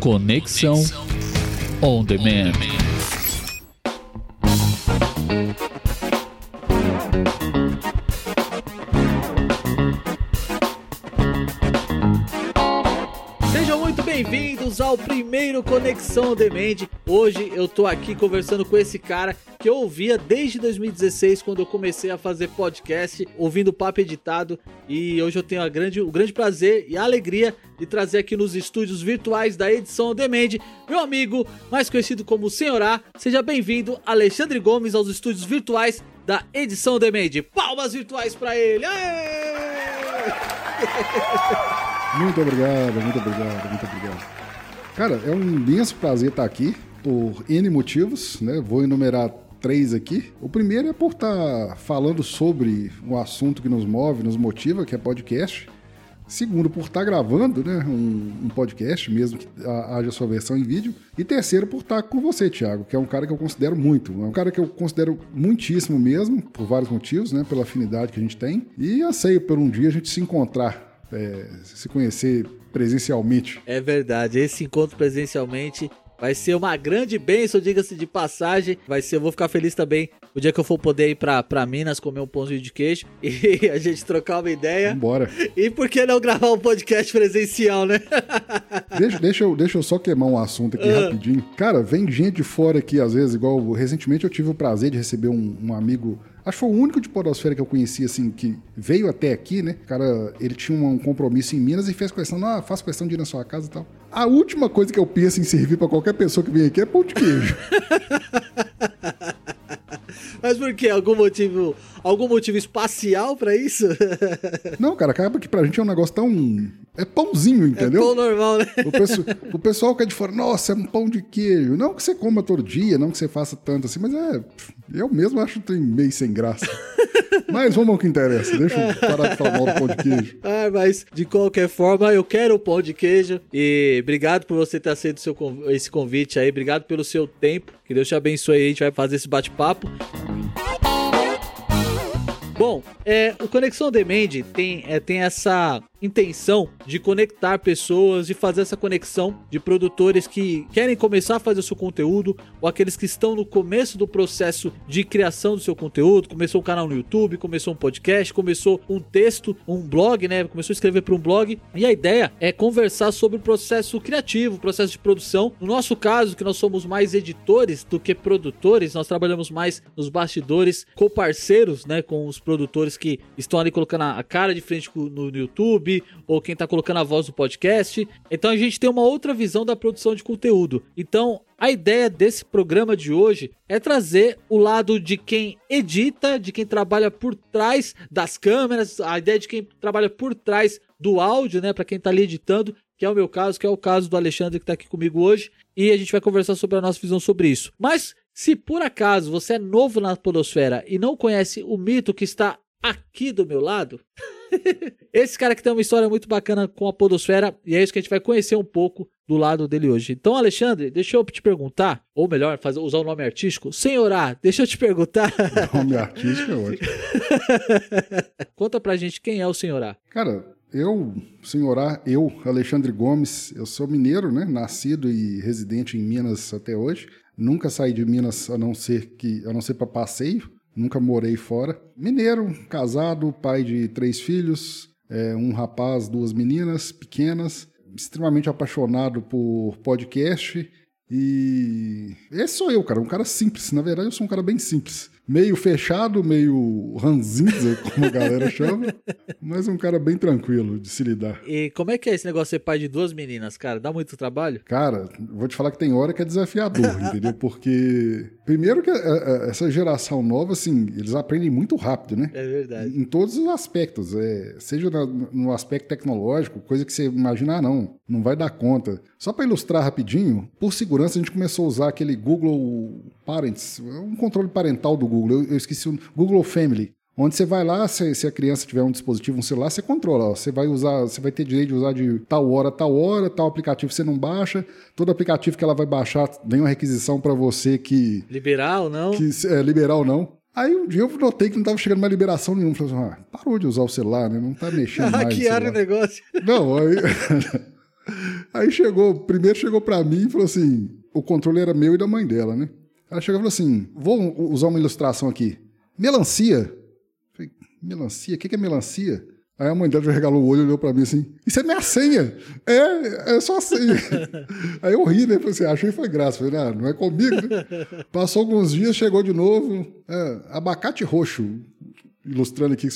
Conexão On Demand. Ao primeiro Conexão On Demand. Hoje eu tô aqui conversando com esse cara que eu ouvia desde 2016, quando eu comecei a fazer podcast, ouvindo papo editado. E hoje eu tenho a grande, o grande prazer e a alegria de trazer aqui nos estúdios virtuais da edição Demand, meu amigo, mais conhecido como Senhorá. Seja bem-vindo, Alexandre Gomes, aos estúdios virtuais da edição Demand. Palmas virtuais para ele! Aê! Muito obrigado, muito obrigado, muito obrigado. Cara, é um imenso prazer estar aqui por N motivos, né? Vou enumerar três aqui. O primeiro é por estar falando sobre um assunto que nos move, nos motiva, que é podcast. Segundo, por estar gravando né, um, um podcast, mesmo que haja sua versão em vídeo. E terceiro, por estar com você, Thiago, que é um cara que eu considero muito. É um cara que eu considero muitíssimo mesmo, por vários motivos, né? Pela afinidade que a gente tem. E anseio por um dia a gente se encontrar é, se conhecer presencialmente. É verdade, esse encontro presencialmente vai ser uma grande bênção, diga-se de passagem. Vai ser, eu vou ficar feliz também o dia que eu for poder ir pra, pra Minas comer um pãozinho de queijo e a gente trocar uma ideia. Bora. E por que não gravar um podcast presencial, né? deixa, deixa, eu, deixa eu só queimar um assunto aqui uh. rapidinho. Cara, vem gente de fora aqui, às vezes, igual recentemente eu tive o prazer de receber um, um amigo Acho que foi o único de podosfera que eu conheci, assim, que veio até aqui, né? O cara, ele tinha um compromisso em Minas e fez questão, ah, faço questão de ir na sua casa e tal. A última coisa que eu penso em servir para qualquer pessoa que vem aqui é pão de queijo. Mas por quê? Algum motivo, algum motivo espacial para isso? Não, cara, acaba que pra gente é um negócio tão. É pãozinho, entendeu? É pão normal, né? O, pessoal, o pessoal que é de fora, nossa, é um pão de queijo. Não que você coma todo dia, não que você faça tanto assim, mas é. Eu mesmo acho que tem meio sem graça. Mas vamos ao que interessa. Deixa eu parar de falar mal do pão de queijo. Ah, mas de qualquer forma, eu quero o pão de queijo. E obrigado por você ter aceito seu, esse convite aí. Obrigado pelo seu tempo. Que Deus te abençoe aí. A gente vai fazer esse bate-papo. Bom, é, o Conexão Demand tem, é, tem essa intenção de conectar pessoas, de fazer essa conexão de produtores que querem começar a fazer o seu conteúdo ou aqueles que estão no começo do processo de criação do seu conteúdo, começou um canal no YouTube, começou um podcast, começou um texto, um blog, né? Começou a escrever para um blog e a ideia é conversar sobre o processo criativo, o processo de produção. No nosso caso, que nós somos mais editores do que produtores, nós trabalhamos mais nos bastidores, com parceiros, né, com os produtores que estão ali colocando a cara de frente no YouTube ou quem está colocando a voz do podcast. Então a gente tem uma outra visão da produção de conteúdo. Então a ideia desse programa de hoje é trazer o lado de quem edita, de quem trabalha por trás das câmeras, a ideia de quem trabalha por trás do áudio, né, para quem está ali editando, que é o meu caso, que é o caso do Alexandre que está aqui comigo hoje, e a gente vai conversar sobre a nossa visão sobre isso. Mas se por acaso você é novo na podosfera e não conhece o mito que está aqui do meu lado, Esse cara que tem uma história muito bacana com a Podosfera e é isso que a gente vai conhecer um pouco do lado dele hoje. Então, Alexandre, deixa eu te perguntar, ou melhor, fazer, usar o nome artístico, Senhorá, deixa eu te perguntar. O nome artístico é ótimo. Conta pra gente quem é o Senhorá. Cara, eu, Senhorá, eu, Alexandre Gomes, eu sou mineiro, né? Nascido e residente em Minas até hoje. Nunca saí de Minas a não ser que a não ser para passeio nunca morei fora. Mineiro, casado, pai de três filhos, é, um rapaz, duas meninas pequenas, extremamente apaixonado por podcast. E esse sou eu, cara, um cara simples. Na verdade, eu sou um cara bem simples meio fechado, meio ranzinza, como a galera chama, mas um cara bem tranquilo de se lidar. E como é que é esse negócio de ser pai de duas meninas, cara? Dá muito trabalho? Cara, vou te falar que tem hora que é desafiador, entendeu? Porque, primeiro que é, é, essa geração nova, assim, eles aprendem muito rápido, né? É verdade. Em todos os aspectos, é, seja no aspecto tecnológico, coisa que você imagina, ah, não, não vai dar conta. Só para ilustrar rapidinho, por segurança a gente começou a usar aquele Google Parents, um controle parental do Google. Eu, eu esqueci o Google Family. Onde você vai lá, se, se, a criança tiver um dispositivo, um celular, você controla. Ó. Você vai usar, você vai ter direito de usar de tal hora, tal hora, tal aplicativo você não baixa. Todo aplicativo que ela vai baixar vem uma requisição para você que. Liberar ou não? Que, é, liberar ou não. Aí um dia eu notei que não estava chegando mais liberação nenhuma. Falei assim, ah, parou de usar o celular, né? Não tá mexendo mais. Hackearam o negócio. Não, aí. Aí chegou, primeiro chegou pra mim e falou assim: o controle era meu e da mãe dela, né? Ela chegou e falou assim: vou usar uma ilustração aqui. Melancia. falei, melancia? O que é melancia? Aí a mãe dela já regalou o olho e olhou pra mim assim: Isso é minha senha! É, é só a senha. Aí eu ri, né? Falei assim: Achei que foi graça. Falei: Não, não é comigo, né? Passou alguns dias, chegou de novo: é, Abacate roxo. Ilustrando aqui.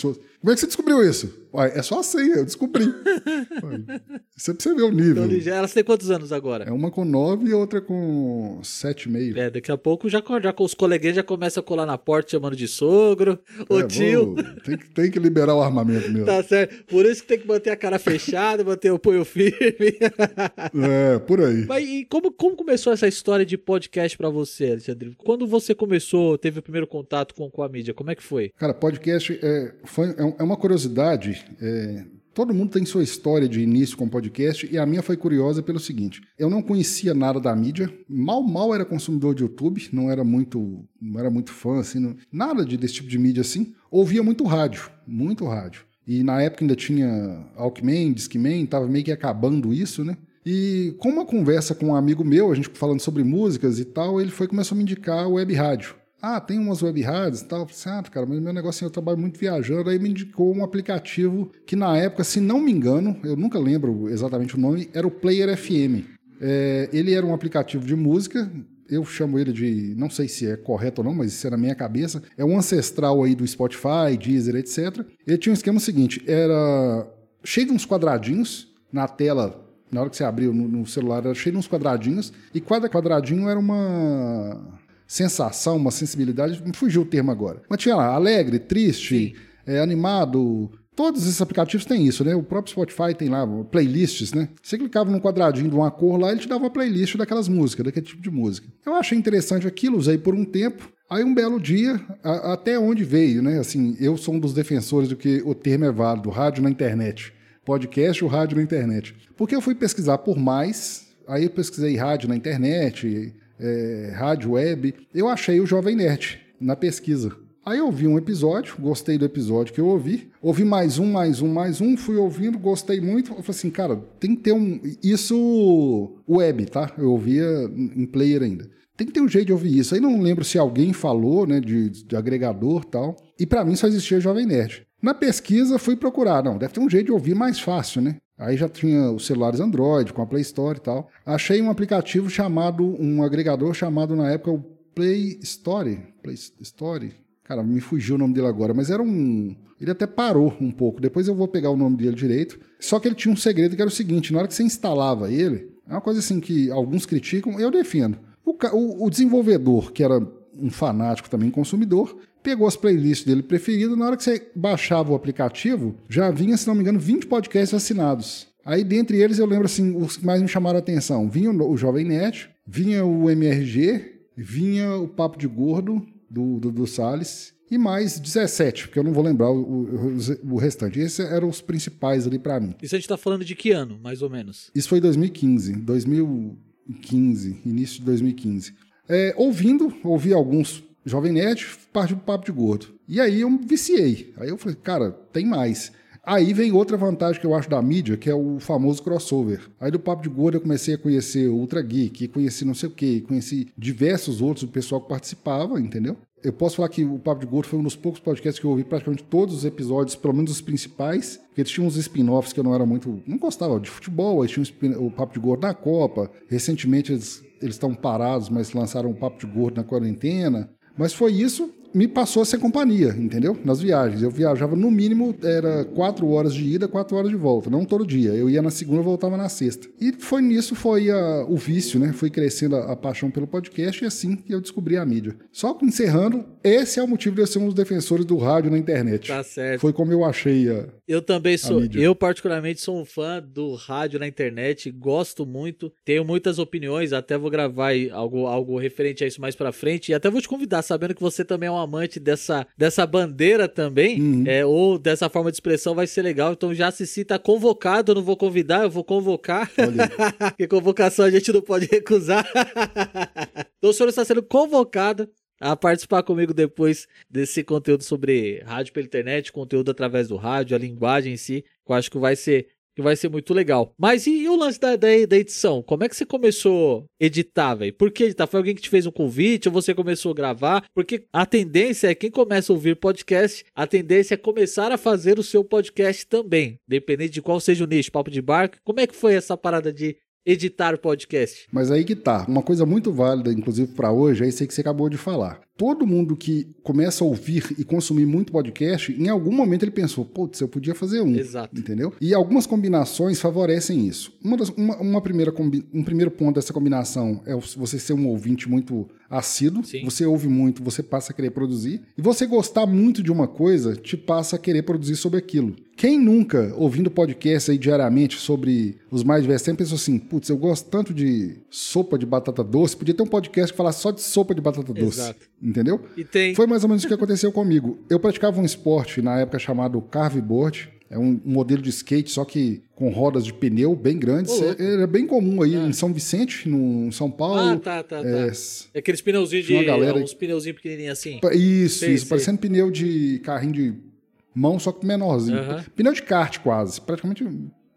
Como é que você descobriu isso? Uai, é só a senha, eu descobri. Isso é você ver o nível. Então, elas têm quantos anos agora? É uma com nove e outra com sete e meio. É, daqui a pouco já, já os coleguinhas já começam a colar na porta chamando de sogro, é, o tio. Vou, tem, que, tem que liberar o armamento mesmo. tá certo. Por isso que tem que manter a cara fechada, manter o punho firme. é, por aí. Mas e como, como começou essa história de podcast para você, Alexandre? Quando você começou, teve o primeiro contato com, com a mídia, como é que foi? Cara, podcast é, foi, é, é uma curiosidade é, todo mundo tem sua história de início com podcast e a minha foi curiosa pelo seguinte: eu não conhecia nada da mídia, mal mal era consumidor de YouTube, não era muito, não era muito fã assim, não, nada de, desse tipo de mídia assim. Ouvia muito rádio, muito rádio. E na época ainda tinha Alckmin, Discman, tava meio que acabando isso, né? E com uma conversa com um amigo meu, a gente falando sobre músicas e tal, ele foi começou a me indicar web rádio. Ah, tem umas web rádios e tal. Assim, ah, cara, mas meu assim, eu trabalho muito viajando. Aí me indicou um aplicativo que na época, se não me engano, eu nunca lembro exatamente o nome, era o Player FM. É, ele era um aplicativo de música, eu chamo ele de, não sei se é correto ou não, mas isso é na minha cabeça, é um ancestral aí do Spotify, Deezer, etc. Ele tinha um esquema seguinte, era cheio de uns quadradinhos na tela, na hora que você abriu no, no celular, era cheio de uns quadradinhos, e cada quadradinho era uma sensação, uma sensibilidade, me fugiu o termo agora. Mas tinha lá, alegre, triste, é, animado. Todos esses aplicativos têm isso, né? O próprio Spotify tem lá playlists, né? Você clicava num quadradinho de uma cor lá, ele te dava uma playlist daquelas músicas, daquele tipo de música. Eu achei interessante aquilo, usei por um tempo. Aí um belo dia, a, até onde veio, né? Assim, eu sou um dos defensores do que o termo é válido, rádio na internet. Podcast, o rádio na internet. Porque eu fui pesquisar por mais, aí eu pesquisei rádio na internet, é, rádio web, eu achei o Jovem Nerd na pesquisa. Aí eu ouvi um episódio, gostei do episódio que eu ouvi, ouvi mais um, mais um, mais um, fui ouvindo, gostei muito. Eu falei assim, cara, tem que ter um. Isso web, tá? Eu ouvia em player ainda. Tem que ter um jeito de ouvir isso. Aí não lembro se alguém falou, né, de, de agregador tal. E para mim só existia Jovem Nerd. Na pesquisa fui procurar, não, deve ter um jeito de ouvir mais fácil, né? Aí já tinha os celulares Android, com a Play Store e tal. Achei um aplicativo chamado, um agregador chamado na época o Play Store. Play Store? Cara, me fugiu o nome dele agora, mas era um. Ele até parou um pouco. Depois eu vou pegar o nome dele direito. Só que ele tinha um segredo que era o seguinte: na hora que você instalava ele, é uma coisa assim que alguns criticam, eu defendo. O, o, o desenvolvedor, que era um fanático também consumidor, pegou as playlists dele preferidas, na hora que você baixava o aplicativo, já vinha, se não me engano, 20 podcasts assinados. Aí, dentre eles, eu lembro assim, os que mais me chamaram a atenção. Vinha o Jovem Net, vinha o MRG, vinha o Papo de Gordo, do, do, do Salles, e mais 17, porque eu não vou lembrar o, o, o restante. Esses eram os principais ali para mim. Isso a gente tá falando de que ano, mais ou menos? Isso foi 2015, 2015, início de 2015. É, ouvindo, ouvi alguns Jovem Nerd, parte do Papo de Gordo. E aí eu viciei. Aí eu falei, cara, tem mais. Aí vem outra vantagem que eu acho da mídia, que é o famoso crossover. Aí do Papo de Gordo eu comecei a conhecer o Ultra Geek, conheci não sei o quê, conheci diversos outros do pessoal que participava, entendeu? Eu posso falar que o Papo de Gordo foi um dos poucos podcasts que eu ouvi praticamente todos os episódios, pelo menos os principais, porque eles tinham uns spin-offs que eu não era muito. não gostava de futebol, eles tinham o Papo de Gordo na Copa. Recentemente eles estão parados, mas lançaram o Papo de Gordo na quarentena. Mas foi isso, me passou a ser companhia, entendeu? Nas viagens. Eu viajava no mínimo, era quatro horas de ida, quatro horas de volta. Não todo dia. Eu ia na segunda, voltava na sexta. E foi nisso, foi a, o vício, né? Foi crescendo a, a, paixão pelo podcast e assim que eu descobri a mídia. Só encerrando, esse é o motivo de eu ser um dos defensores do rádio na internet. Tá certo. Foi como eu achei a. Eu também sou. Eu, particularmente, sou um fã do rádio na internet. Gosto muito. Tenho muitas opiniões. Até vou gravar algo, algo referente a isso mais pra frente. E até vou te convidar, sabendo que você também é um amante dessa, dessa bandeira também, uhum. é, ou dessa forma de expressão, vai ser legal. Então já se cita convocado, eu não vou convidar, eu vou convocar. Porque convocação a gente não pode recusar. então o senhor está sendo convocado a participar comigo depois desse conteúdo sobre rádio pela internet, conteúdo através do rádio, a linguagem em si, que eu acho que vai ser que vai ser muito legal. Mas e, e o lance da, da, da, edição? Como é que você começou a editar, velho? Por que editar? Foi alguém que te fez um convite ou você começou a gravar? Porque a tendência é quem começa a ouvir podcast, a tendência é começar a fazer o seu podcast também, dependendo de qual seja o nicho, papo de barco. Como é que foi essa parada de editar o podcast? Mas aí que tá. Uma coisa muito válida, inclusive para hoje, é isso aí que você acabou de falar todo mundo que começa a ouvir e consumir muito podcast, em algum momento ele pensou, putz, eu podia fazer um. Exato. Entendeu? E algumas combinações favorecem isso. Uma, das, uma, uma primeira um primeiro ponto dessa combinação é você ser um ouvinte muito assíduo, Sim. você ouve muito, você passa a querer produzir. E você gostar muito de uma coisa, te passa a querer produzir sobre aquilo. Quem nunca, ouvindo podcast aí diariamente sobre os mais diversos, pensou assim, putz, eu gosto tanto de sopa de batata doce, podia ter um podcast que falasse só de sopa de batata doce. Exato entendeu? Tem... Foi mais ou menos o que aconteceu comigo. Eu praticava um esporte na época chamado carveboard, é um, modelo de skate, só que com rodas de pneu bem grandes. Oh, Era bem comum aí ah. em São Vicente, no São Paulo. Ah, tá, tá, é, tá. É aqueles pneuzinhos de. Galera... Uns pneuzinhos pequenininhos assim. Isso, sei, isso. Sei. Parecendo pneu de carrinho de mão, só que menorzinho. Uh -huh. Pneu de kart quase. Praticamente.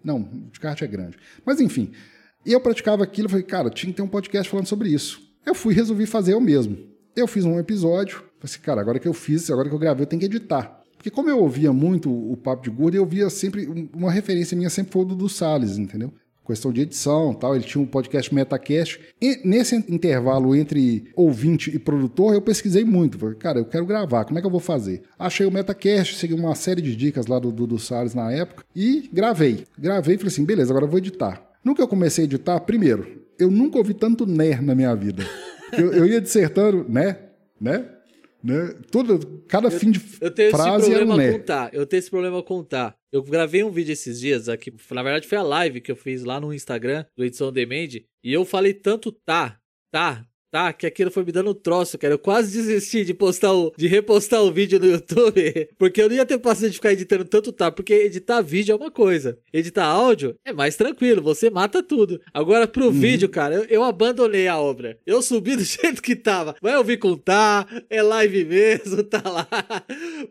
Não, de kart é grande. Mas enfim. E eu praticava aquilo, falei, cara, tinha que ter um podcast falando sobre isso. Eu fui resolvi fazer eu mesmo. Eu fiz um episódio, falei assim, cara, agora que eu fiz, agora que eu gravei, eu tenho que editar. Porque como eu ouvia muito o Papo de Gordo, eu via sempre, uma referência minha sempre foi o do Salles, entendeu? Questão de edição tal, ele tinha um podcast Metacast. E nesse intervalo entre ouvinte e produtor, eu pesquisei muito. Falei, cara, eu quero gravar, como é que eu vou fazer? Achei o Metacast, segui uma série de dicas lá do Dudu Salles na época e gravei. Gravei e falei assim, beleza, agora eu vou editar. No que eu comecei a editar, primeiro, eu nunca ouvi tanto NER na minha vida. Eu, eu ia dissertando, né? Né? Né? Tudo, cada eu, fim de eu tenho frase esse problema é um né. contar. Eu tenho esse problema contar. Eu gravei um vídeo esses dias aqui, na verdade foi a live que eu fiz lá no Instagram do Edição Demand, e eu falei tanto tá, tá, tá? Que aquilo foi me dando um troço, cara. Eu quase desisti de postar o, de repostar o vídeo no YouTube, porque eu não ia ter paciência de ficar editando tanto tá, porque editar vídeo é uma coisa, editar áudio é mais tranquilo, você mata tudo. Agora pro uhum. vídeo, cara, eu, eu, abandonei a obra. Eu subi do jeito que tava. Vai ouvir contar, é live mesmo, tá lá.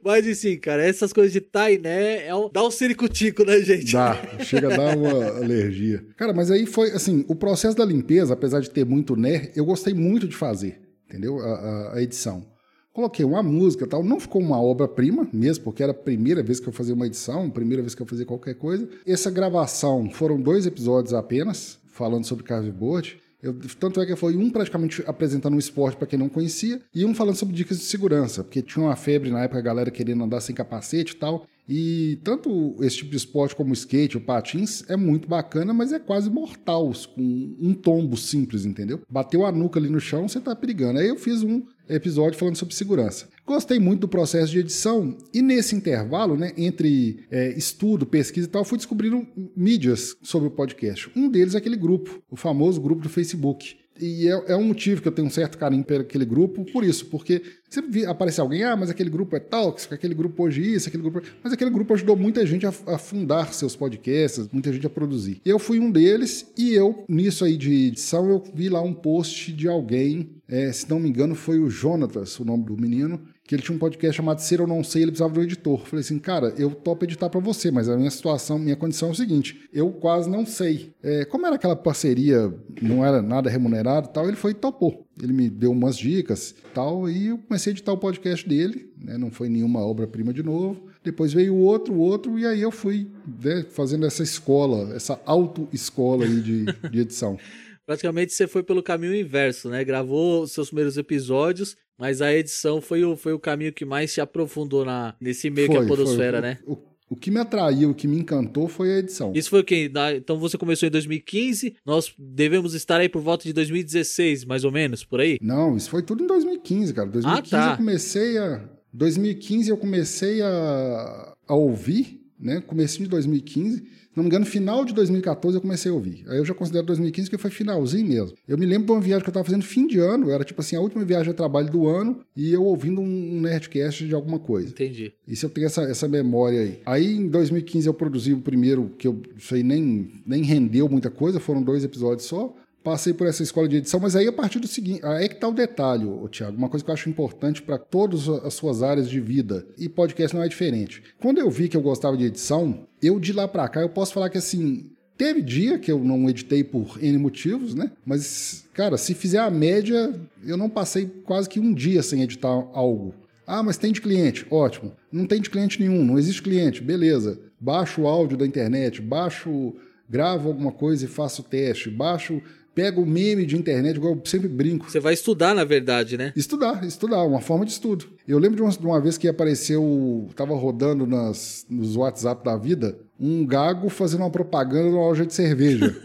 Mas assim, cara, essas coisas de né, é um, dá um ciricutico, né, gente? Dá, chega a dar uma alergia. Cara, mas aí foi assim, o processo da limpeza, apesar de ter muito né, eu gostei muito muito de fazer, entendeu? A, a, a edição. Coloquei uma música tal, não ficou uma obra-prima mesmo, porque era a primeira vez que eu fazia uma edição, primeira vez que eu fazia qualquer coisa. Essa gravação foram dois episódios apenas, falando sobre carveboard. Eu, tanto é que foi um praticamente apresentando um esporte para quem não conhecia e um falando sobre dicas de segurança, porque tinha uma febre na época, a galera querendo andar sem capacete e tal. E tanto esse tipo de esporte como o skate, o patins, é muito bacana, mas é quase mortal, com um tombo simples, entendeu? Bateu a nuca ali no chão, você tá perigando. Aí eu fiz um episódio falando sobre segurança. Gostei muito do processo de edição e nesse intervalo, né, entre é, estudo, pesquisa e tal, fui descobrindo mídias sobre o podcast. Um deles é aquele grupo, o famoso grupo do Facebook. E é, é, um motivo que eu tenho um certo carinho por aquele grupo, por isso, porque sempre aparece alguém, ah, mas aquele grupo é tóxico, aquele grupo hoje isso, aquele grupo. Mas aquele grupo ajudou muita gente a, a fundar seus podcasts, muita gente a produzir. Eu fui um deles, e eu, nisso aí de edição, eu vi lá um post de alguém, é, se não me engano, foi o Jonatas, o nome do menino, que ele tinha um podcast chamado Ser ou Não Sei, ele precisava de um editor. Falei assim, cara, eu topo editar para você, mas a minha situação, minha condição é o seguinte, eu quase não sei. É, como era aquela parceria, não era nada remunerado tal, ele foi e topou. Ele me deu umas dicas tal, e eu comecei a editar o podcast dele, né, não foi nenhuma obra-prima de novo. Depois veio outro, outro, e aí eu fui né, fazendo essa escola, essa auto-escola de, de edição. Praticamente você foi pelo caminho inverso, né? Gravou seus primeiros episódios, mas a edição foi o, foi o caminho que mais se aprofundou na, nesse meio foi, que é a podosfera, foi. né? O, o, que me atraiu, o que me encantou foi a edição. Isso foi o quê? Então você começou em 2015, nós devemos estar aí por volta de 2016, mais ou menos, por aí? Não, isso foi tudo em 2015, cara. 2015 ah, tá. eu comecei a... 2015 eu comecei a, a ouvir, né? Comecinho de 2015 não me engano, final de 2014 eu comecei a ouvir. Aí eu já considero 2015 que foi finalzinho mesmo. Eu me lembro de uma viagem que eu estava fazendo fim de ano, era tipo assim, a última viagem de trabalho do ano, e eu ouvindo um Nerdcast de alguma coisa. Entendi. Isso eu tenho essa, essa memória aí. Aí em 2015 eu produzi o primeiro, que eu sei nem, nem rendeu muita coisa, foram dois episódios só passei por essa escola de edição, mas aí a partir do seguinte, aí é que tá o detalhe, ô, Thiago, uma coisa que eu acho importante para todas as suas áreas de vida, e podcast não é diferente. Quando eu vi que eu gostava de edição, eu de lá para cá, eu posso falar que assim, Teve dia que eu não editei por N motivos, né? Mas, cara, se fizer a média, eu não passei quase que um dia sem editar algo. Ah, mas tem de cliente? Ótimo. Não tem de cliente nenhum, não existe cliente, beleza. Baixo o áudio da internet, baixo, gravo alguma coisa e faço o teste, baixo pega o meme de internet, igual eu sempre brinco. Você vai estudar, na verdade, né? Estudar, estudar, uma forma de estudo. Eu lembro de uma, de uma vez que apareceu, tava rodando nas, nos WhatsApp da vida, um gago fazendo uma propaganda numa loja de cerveja.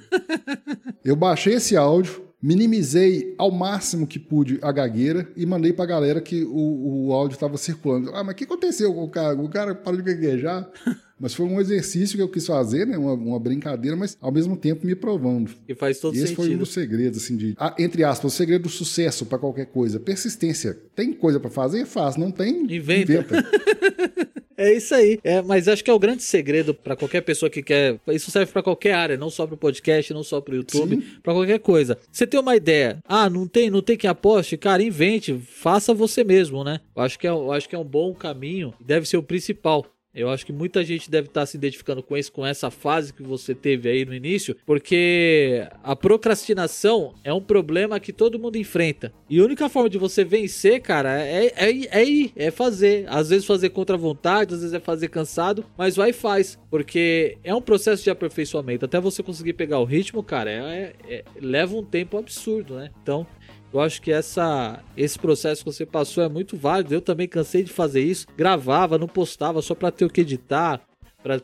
eu baixei esse áudio, minimizei ao máximo que pude a gagueira e mandei pra galera que o, o áudio estava circulando. Ah, mas o que aconteceu com o cara? O cara parou de gaguejar. Mas foi um exercício que eu quis fazer, né? Uma, uma brincadeira, mas ao mesmo tempo me provando. E faz todo e esse sentido. foi um dos segredos, assim, de. Ah, entre aspas, o segredo do sucesso para qualquer coisa. Persistência. Tem coisa para fazer? Faz. Não tem? Inventa. inventa. É isso aí. É, mas acho que é o grande segredo para qualquer pessoa que quer. Isso serve para qualquer área, não só para o podcast, não só para o YouTube, para qualquer coisa. Você tem uma ideia? Ah, não tem, não tem quem aposte? Cara, invente, faça você mesmo, né? Eu acho que é, eu acho que é um bom caminho. Deve ser o principal. Eu acho que muita gente deve estar se identificando com isso, com essa fase que você teve aí no início, porque a procrastinação é um problema que todo mundo enfrenta. E a única forma de você vencer, cara, é, é, é ir, é fazer. Às vezes fazer contra a vontade, às vezes é fazer cansado, mas vai e faz. Porque é um processo de aperfeiçoamento. Até você conseguir pegar o ritmo, cara, é, é, leva um tempo absurdo, né? Então, eu acho que essa, esse processo que você passou é muito válido. Eu também cansei de fazer isso. Gravava, não postava só para ter o que editar,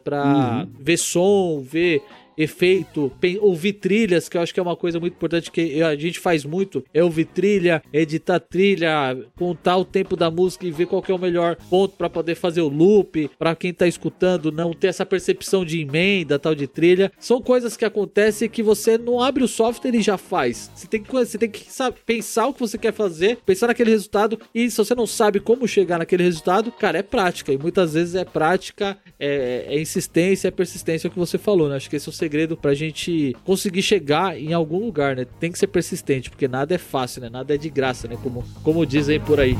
para uhum. ver som, ver efeito, ouvir trilhas, que eu acho que é uma coisa muito importante que a gente faz muito, é ouvir trilha, editar trilha, contar o tempo da música e ver qual é o melhor ponto para poder fazer o loop, para quem tá escutando não ter essa percepção de emenda, tal de trilha. São coisas que acontecem que você não abre o software e já faz. Você tem que, você tem que sabe, pensar o que você quer fazer, pensar naquele resultado e se você não sabe como chegar naquele resultado, cara, é prática e muitas vezes é prática, é, é insistência, é persistência é o que você falou, né? Acho que esse é o segredo pra gente conseguir chegar em algum lugar, né? Tem que ser persistente, porque nada é fácil, né? Nada é de graça, né? Como, como dizem por aí.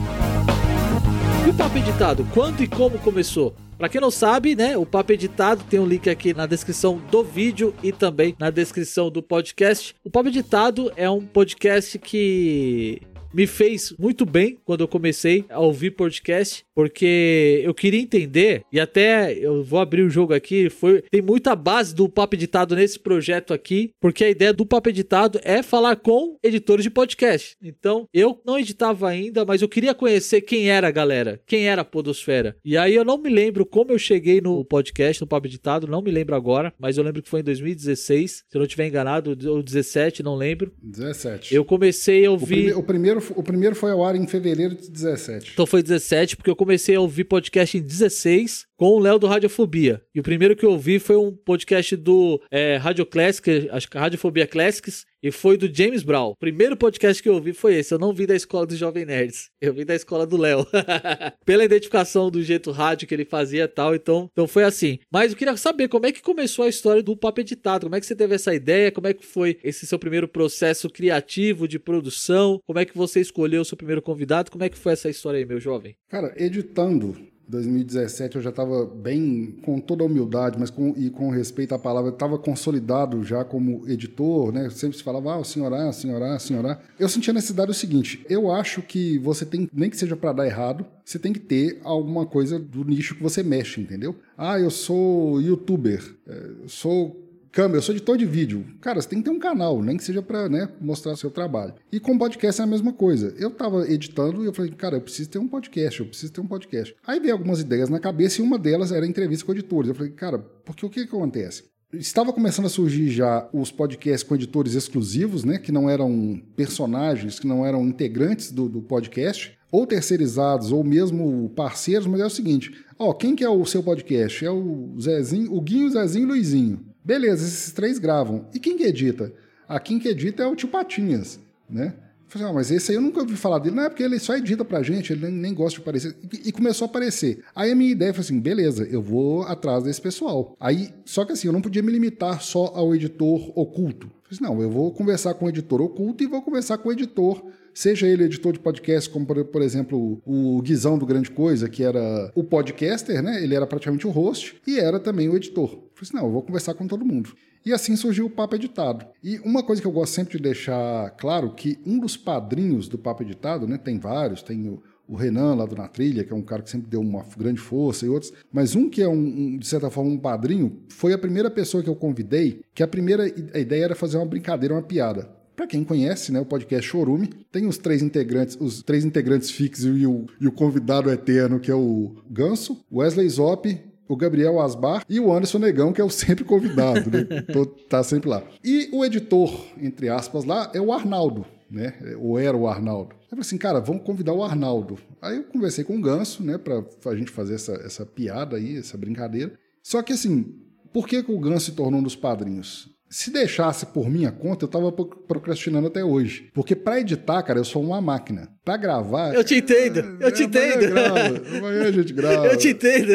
E o Papo Editado, quando e como começou? Para quem não sabe, né, o Papo Editado tem um link aqui na descrição do vídeo e também na descrição do podcast. O Papo Editado é um podcast que me fez muito bem quando eu comecei a ouvir podcast, porque eu queria entender, e até eu vou abrir o jogo aqui, foi tem muita base do Papo Editado nesse projeto aqui, porque a ideia do Papo Editado é falar com editores de podcast. Então, eu não editava ainda, mas eu queria conhecer quem era a galera, quem era a Podosfera. E aí eu não me lembro como eu cheguei no podcast, no Papo Editado, não me lembro agora, mas eu lembro que foi em 2016, se eu não estiver enganado, ou 17, não lembro. 17. Eu comecei a ouvir. O, prime o primeiro o primeiro foi ao ar em fevereiro de 17. Então foi 17, porque eu comecei a ouvir podcast em 16 com o Léo do Radiofobia. E o primeiro que eu ouvi foi um podcast do é, Radio Classic, acho que Radiofobia Classics, e foi do James Brown. O primeiro podcast que eu ouvi foi esse. Eu não vi da escola dos Jovem Nerds. Eu vi da escola do Léo. Pela identificação do jeito rádio que ele fazia e tal. Então, então foi assim. Mas eu queria saber como é que começou a história do Papo Editado. Como é que você teve essa ideia? Como é que foi esse seu primeiro processo criativo de produção? Como é que você escolheu o seu primeiro convidado? Como é que foi essa história aí, meu jovem? Cara, editando 2017 eu já estava bem, com toda a humildade, mas com, e com respeito à palavra, estava consolidado já como editor, né? Sempre se falava, ah, o senhor A, o senhor A, o senhor A. Eu sentia a necessidade do seguinte: eu acho que você tem, nem que seja para dar errado, você tem que ter alguma coisa do nicho que você mexe, entendeu? Ah, eu sou youtuber, eh, sou câmera, eu sou editor de vídeo. Cara, você tem que ter um canal, nem que seja para né, mostrar seu trabalho. E com podcast é a mesma coisa. Eu estava editando e eu falei, cara, eu preciso ter um podcast, eu preciso ter um podcast. Aí veio algumas ideias na cabeça e uma delas era entrevista com editores. Eu falei, cara, porque o que, que acontece? Estava começando a surgir já os podcasts com editores exclusivos, né? Que não eram personagens, que não eram integrantes do, do podcast, ou terceirizados, ou mesmo parceiros, mas é o seguinte: ó, quem que é o seu podcast? É o Zezinho, o Guinho, o Zezinho e o Luizinho. Beleza, esses três gravam. E quem que edita? A quem que edita é o tio Patinhas, né? Falei, ah, mas esse aí eu nunca ouvi falar dele. Não é porque ele só edita pra gente, ele nem, gosta de aparecer. E, começou a aparecer. Aí a minha ideia foi assim: beleza, eu vou atrás desse pessoal. Aí, só que assim, eu não podia me limitar só ao editor oculto. Falei, não, eu vou conversar com o editor oculto e vou conversar com o editor seja ele editor de podcast, como por, por, exemplo o Guizão do Grande Coisa, que era o podcaster, né? Ele era praticamente o host e era também o editor. Eu falei assim, não, eu vou conversar com todo mundo. E assim surgiu o Papo Editado. E uma coisa que eu gosto sempre de deixar claro, que um dos padrinhos do Papo Editado, né? Tem vários, tem o o Renan lá do Na Trilha, que é um cara que sempre deu uma grande força e outros, mas um que é um, um, de certa forma um padrinho, foi a primeira pessoa que eu convidei, que a primeira a ideia era fazer uma brincadeira, uma piada. Para quem conhece, né, o podcast Chorume tem os três integrantes, os três integrantes fixos e o, e o convidado eterno, que é o Ganso, Wesley Zop, o Gabriel Asbar e o Anderson Negão, que é o sempre convidado, né? Tô, tá sempre lá. E o editor, entre aspas, lá é o Arnaldo, né? Ou era o Arnaldo. Eu falei assim, cara, vamos convidar o Arnaldo. Aí eu conversei com o Ganso, né, pra, a gente fazer essa, essa piada aí, essa brincadeira. Só que assim, por que, que o Ganso se tornou um dos padrinhos? Se deixasse por minha conta, eu tava procrastinando até hoje. Porque para editar, cara, eu sou uma máquina. Para gravar. Eu te entendo, eu te entendo. Grava, amanhã a gente grava. Eu te entendo.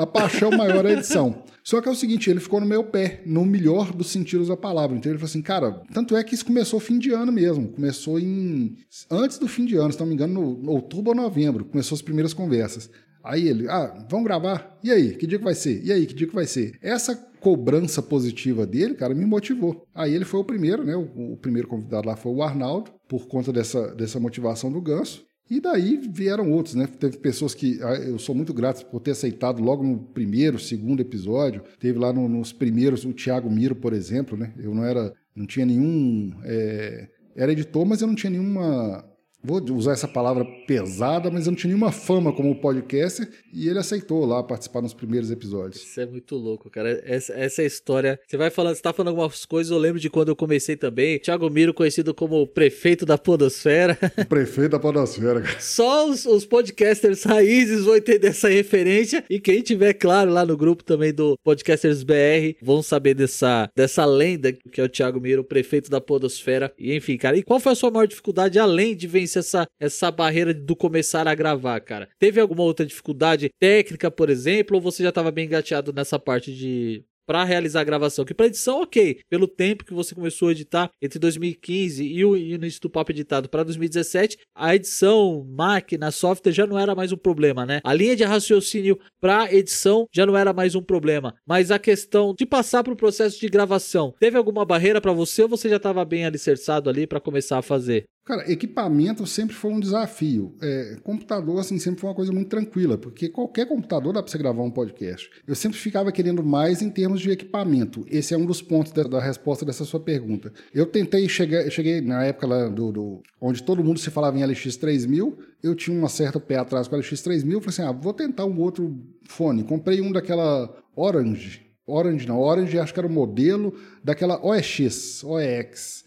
A paixão maior é a edição. Só que é o seguinte, ele ficou no meu pé, no melhor dos sentidos da palavra. Então ele falou assim, cara, tanto é que isso começou fim de ano mesmo. Começou em. Antes do fim de ano, se não me engano, no outubro ou novembro. Começou as primeiras conversas. Aí ele, ah, vamos gravar? E aí, que dia que vai ser? E aí, que dia que vai ser? Essa cobrança positiva dele, cara, me motivou. Aí ele foi o primeiro, né? O, o primeiro convidado lá foi o Arnaldo, por conta dessa, dessa motivação do Ganso. E daí vieram outros, né? Teve pessoas que ah, eu sou muito grato por ter aceitado logo no primeiro, segundo episódio. Teve lá no, nos primeiros o Thiago Miro, por exemplo, né? Eu não era, não tinha nenhum, é, era editor, mas eu não tinha nenhuma vou usar essa palavra pesada, mas eu não tinha nenhuma fama como podcaster e ele aceitou lá participar nos primeiros episódios. Isso é muito louco, cara. Essa, essa é história. Você vai falando, você tá falando algumas coisas, eu lembro de quando eu comecei também. Thiago Miro, conhecido como prefeito da Podosfera. O prefeito da Podosfera, cara. Só os, os podcasters raízes vão entender essa referência e quem tiver claro lá no grupo também do Podcasters BR vão saber dessa, dessa lenda que é o Thiago Miro, prefeito da Podosfera. E enfim, cara, e qual foi a sua maior dificuldade além de vencer essa, essa barreira do começar a gravar, cara? Teve alguma outra dificuldade técnica, por exemplo, ou você já estava bem engateado nessa parte de para realizar a gravação. Que para edição, ok. Pelo tempo que você começou a editar entre 2015 e o início do papo editado para 2017, a edição, máquina, software já não era mais um problema, né? A linha de raciocínio para edição já não era mais um problema. Mas a questão de passar para o processo de gravação, teve alguma barreira para você ou você já estava bem alicerçado ali para começar a fazer? Cara, equipamento sempre foi um desafio. É, computador, assim, sempre foi uma coisa muito tranquila, porque qualquer computador dá para você gravar um podcast. Eu sempre ficava querendo mais em termos de equipamento. Esse é um dos pontos da, da resposta dessa sua pergunta. Eu tentei chegar, cheguei na época lá do, do, onde todo mundo se falava em LX3000, eu tinha uma certa pé atrás com a LX3000, falei assim, ah, vou tentar um outro fone. Comprei um daquela Orange, Orange não, Orange acho que era o modelo daquela OEX, OEX.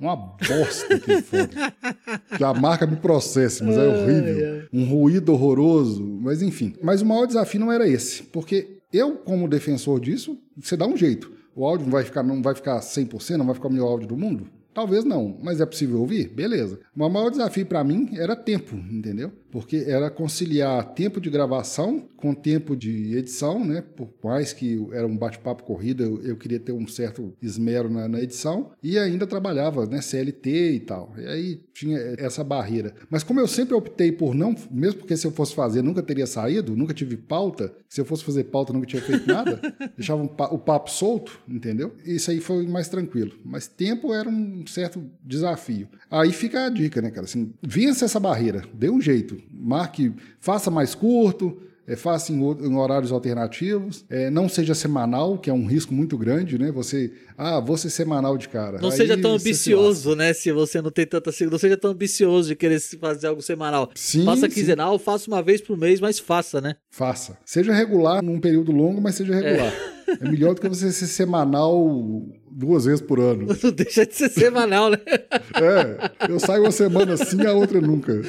Uma bosta que fone. que a marca me processe, mas é horrível. Um ruído horroroso, mas enfim. Mas o maior desafio não era esse, porque eu, como defensor disso, você dá um jeito. O áudio não vai ficar, não vai ficar 100%, não vai ficar o melhor áudio do mundo? Talvez não, mas é possível ouvir? Beleza. O maior desafio para mim era tempo, entendeu? Porque era conciliar tempo de gravação com tempo de edição, né? Por mais que era um bate-papo corrido, eu, eu, queria ter um certo esmero na, na, edição e ainda trabalhava, né? CLT e tal. E aí tinha essa barreira. Mas como eu sempre optei por não, mesmo porque se eu fosse fazer nunca teria saído, nunca tive pauta, se eu fosse fazer pauta nunca tinha feito nada, deixava um o papo solto, entendeu? Isso aí foi mais tranquilo. Mas tempo era um certo desafio. Aí fica a dica, né, cara? Assim, vença essa barreira, dê um jeito, marque, faça mais curto, é, faça em, em, horários alternativos, é, não seja semanal, que é um risco muito grande, né? Você, ah, vou ser semanal de cara. Não Aí seja tão ambicioso, se né? Se você não tem tanta não seja tão ambicioso de querer fazer algo semanal. Sim, faça quinzenal, faça uma vez por mês, mas faça, né? Faça. Seja regular num período longo, mas seja regular. É, é melhor do que você ser semanal duas vezes por ano. Não deixa de ser semanal, né? é, eu saio uma semana assim, a outra nunca.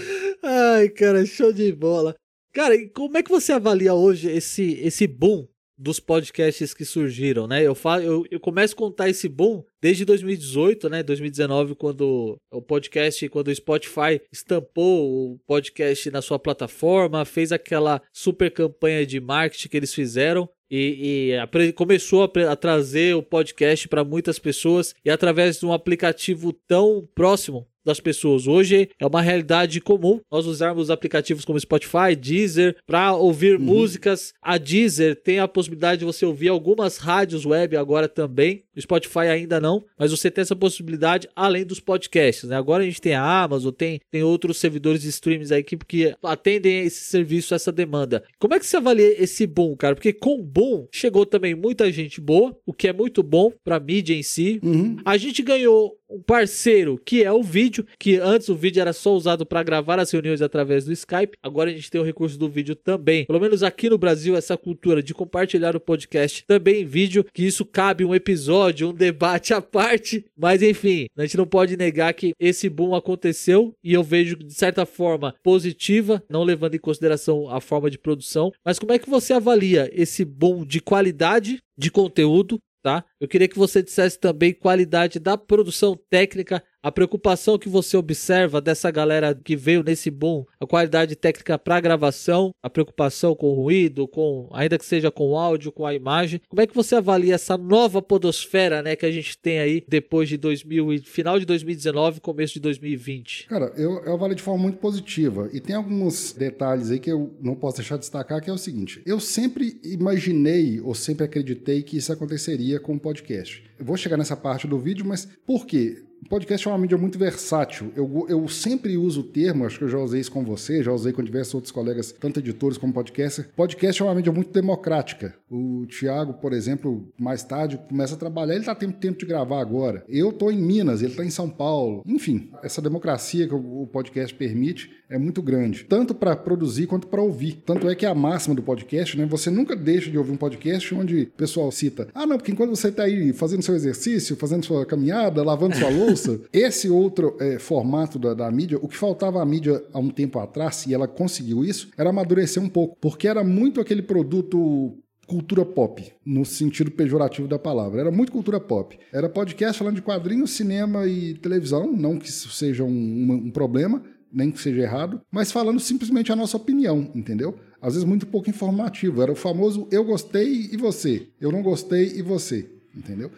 Ai, cara, show de bola. Cara, e como é que você avalia hoje esse, esse boom dos podcasts que surgiram, né? Eu, falo, eu, eu começo a contar esse boom desde 2018, né? 2019, quando o podcast, quando o Spotify estampou o podcast na sua plataforma, fez aquela super campanha de marketing que eles fizeram. e, e começou a, a, trazer o podcast para muitas pessoas e através de um aplicativo tão próximo das pessoas. Hoje é uma realidade comum nós usarmos aplicativos como Spotify, Deezer para ouvir uhum. músicas. A Deezer tem a possibilidade de você ouvir algumas rádios web agora também. O Spotify ainda não, mas você tem essa possibilidade além dos podcasts. Né? Agora a gente tem a Amazon, tem, tem outros servidores de streams aí que, que atendem esse serviço, essa demanda. Como é que você avalia esse boom, cara? Porque com o boom chegou também muita gente boa, o que é muito bom para mídia em si. Uhum. A gente ganhou um parceiro que é o vídeo, que antes o vídeo era só usado para gravar as reuniões através do Skype. Agora a gente tem o recurso do vídeo também. Pelo menos aqui no Brasil, essa cultura de compartilhar o podcast também em vídeo, que isso cabe um episódio, um debate à parte. Mas enfim, a gente não pode negar que esse boom aconteceu e eu vejo de certa forma positiva, não levando em consideração a forma de produção. Mas como é que você avalia esse boom de qualidade de conteúdo tá? Eu queria que você dissesse também qualidade da produção técnica a preocupação que você observa dessa galera que veio nesse boom, a qualidade técnica para gravação, a preocupação com o ruído, com ainda que seja com o áudio, com a imagem. Como é que você avalia essa nova podosfera, né, que a gente tem aí depois de 2000 final de 2019, começo de 2020? Cara, eu, eu avalio de forma muito positiva e tem alguns detalhes aí que eu não posso deixar de destacar que é o seguinte: eu sempre imaginei ou sempre acreditei que isso aconteceria com o podcast. Eu vou chegar nessa parte do vídeo, mas por quê? Podcast é uma mídia muito versátil. Eu, eu sempre uso o termo, acho que eu já usei isso com você, já usei com diversos outros colegas, tanto editores como podcaster. Podcast é uma mídia muito democrática. O Thiago, por exemplo, mais tarde começa a trabalhar, ele está tendo tempo de gravar agora. Eu estou em Minas, ele está em São Paulo. Enfim, essa democracia que o podcast permite é muito grande, tanto para produzir quanto para ouvir. Tanto é que a máxima do podcast, né? Você nunca deixa de ouvir um podcast onde o pessoal cita: ah, não, porque enquanto você está aí fazendo seu exercício, fazendo sua caminhada, lavando sua louça, esse outro é, formato da, da mídia, o que faltava à mídia há um tempo atrás, e ela conseguiu isso, era amadurecer um pouco, porque era muito aquele produto cultura pop, no sentido pejorativo da palavra. Era muito cultura pop. Era podcast falando de quadrinhos, cinema e televisão, não que isso seja um, um problema, nem que seja errado, mas falando simplesmente a nossa opinião, entendeu? Às vezes muito pouco informativo. Era o famoso eu gostei e você, eu não gostei e você, entendeu?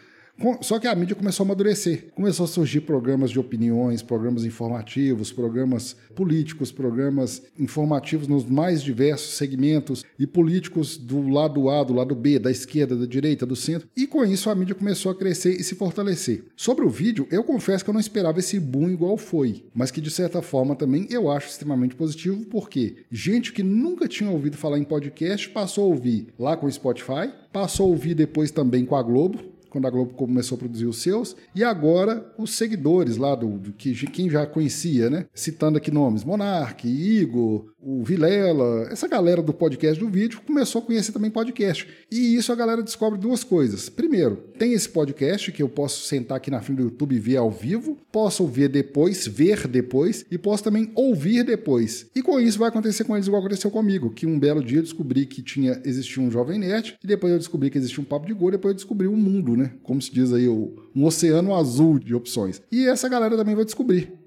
Só que a mídia começou a amadurecer. Começou a surgir programas de opiniões, programas informativos, programas políticos, programas informativos nos mais diversos segmentos e políticos do lado A, do lado B, da esquerda, da direita, do centro. E com isso a mídia começou a crescer e se fortalecer. Sobre o vídeo, eu confesso que eu não esperava esse boom igual foi, mas que de certa forma também eu acho extremamente positivo, porque gente que nunca tinha ouvido falar em podcast passou a ouvir lá com o Spotify, passou a ouvir depois também com a Globo, quando a Globo começou a produzir os seus, e agora os seguidores lá do, do que quem já conhecia, né? Citando aqui nomes: Monark, Igor, o Vilela, essa galera do podcast do vídeo começou a conhecer também podcast. E isso a galera descobre duas coisas. Primeiro, tem esse podcast que eu posso sentar aqui na frente do YouTube e ver ao vivo, posso ver depois, ver depois e posso também ouvir depois. E com isso vai acontecer com eles igual aconteceu comigo, que um belo dia eu descobri que tinha existia um jovem nerd e depois eu descobri que existia um papo de gol, depois eu descobri um mundo, né? Como se diz aí, um oceano azul de opções. E essa galera também vai descobrir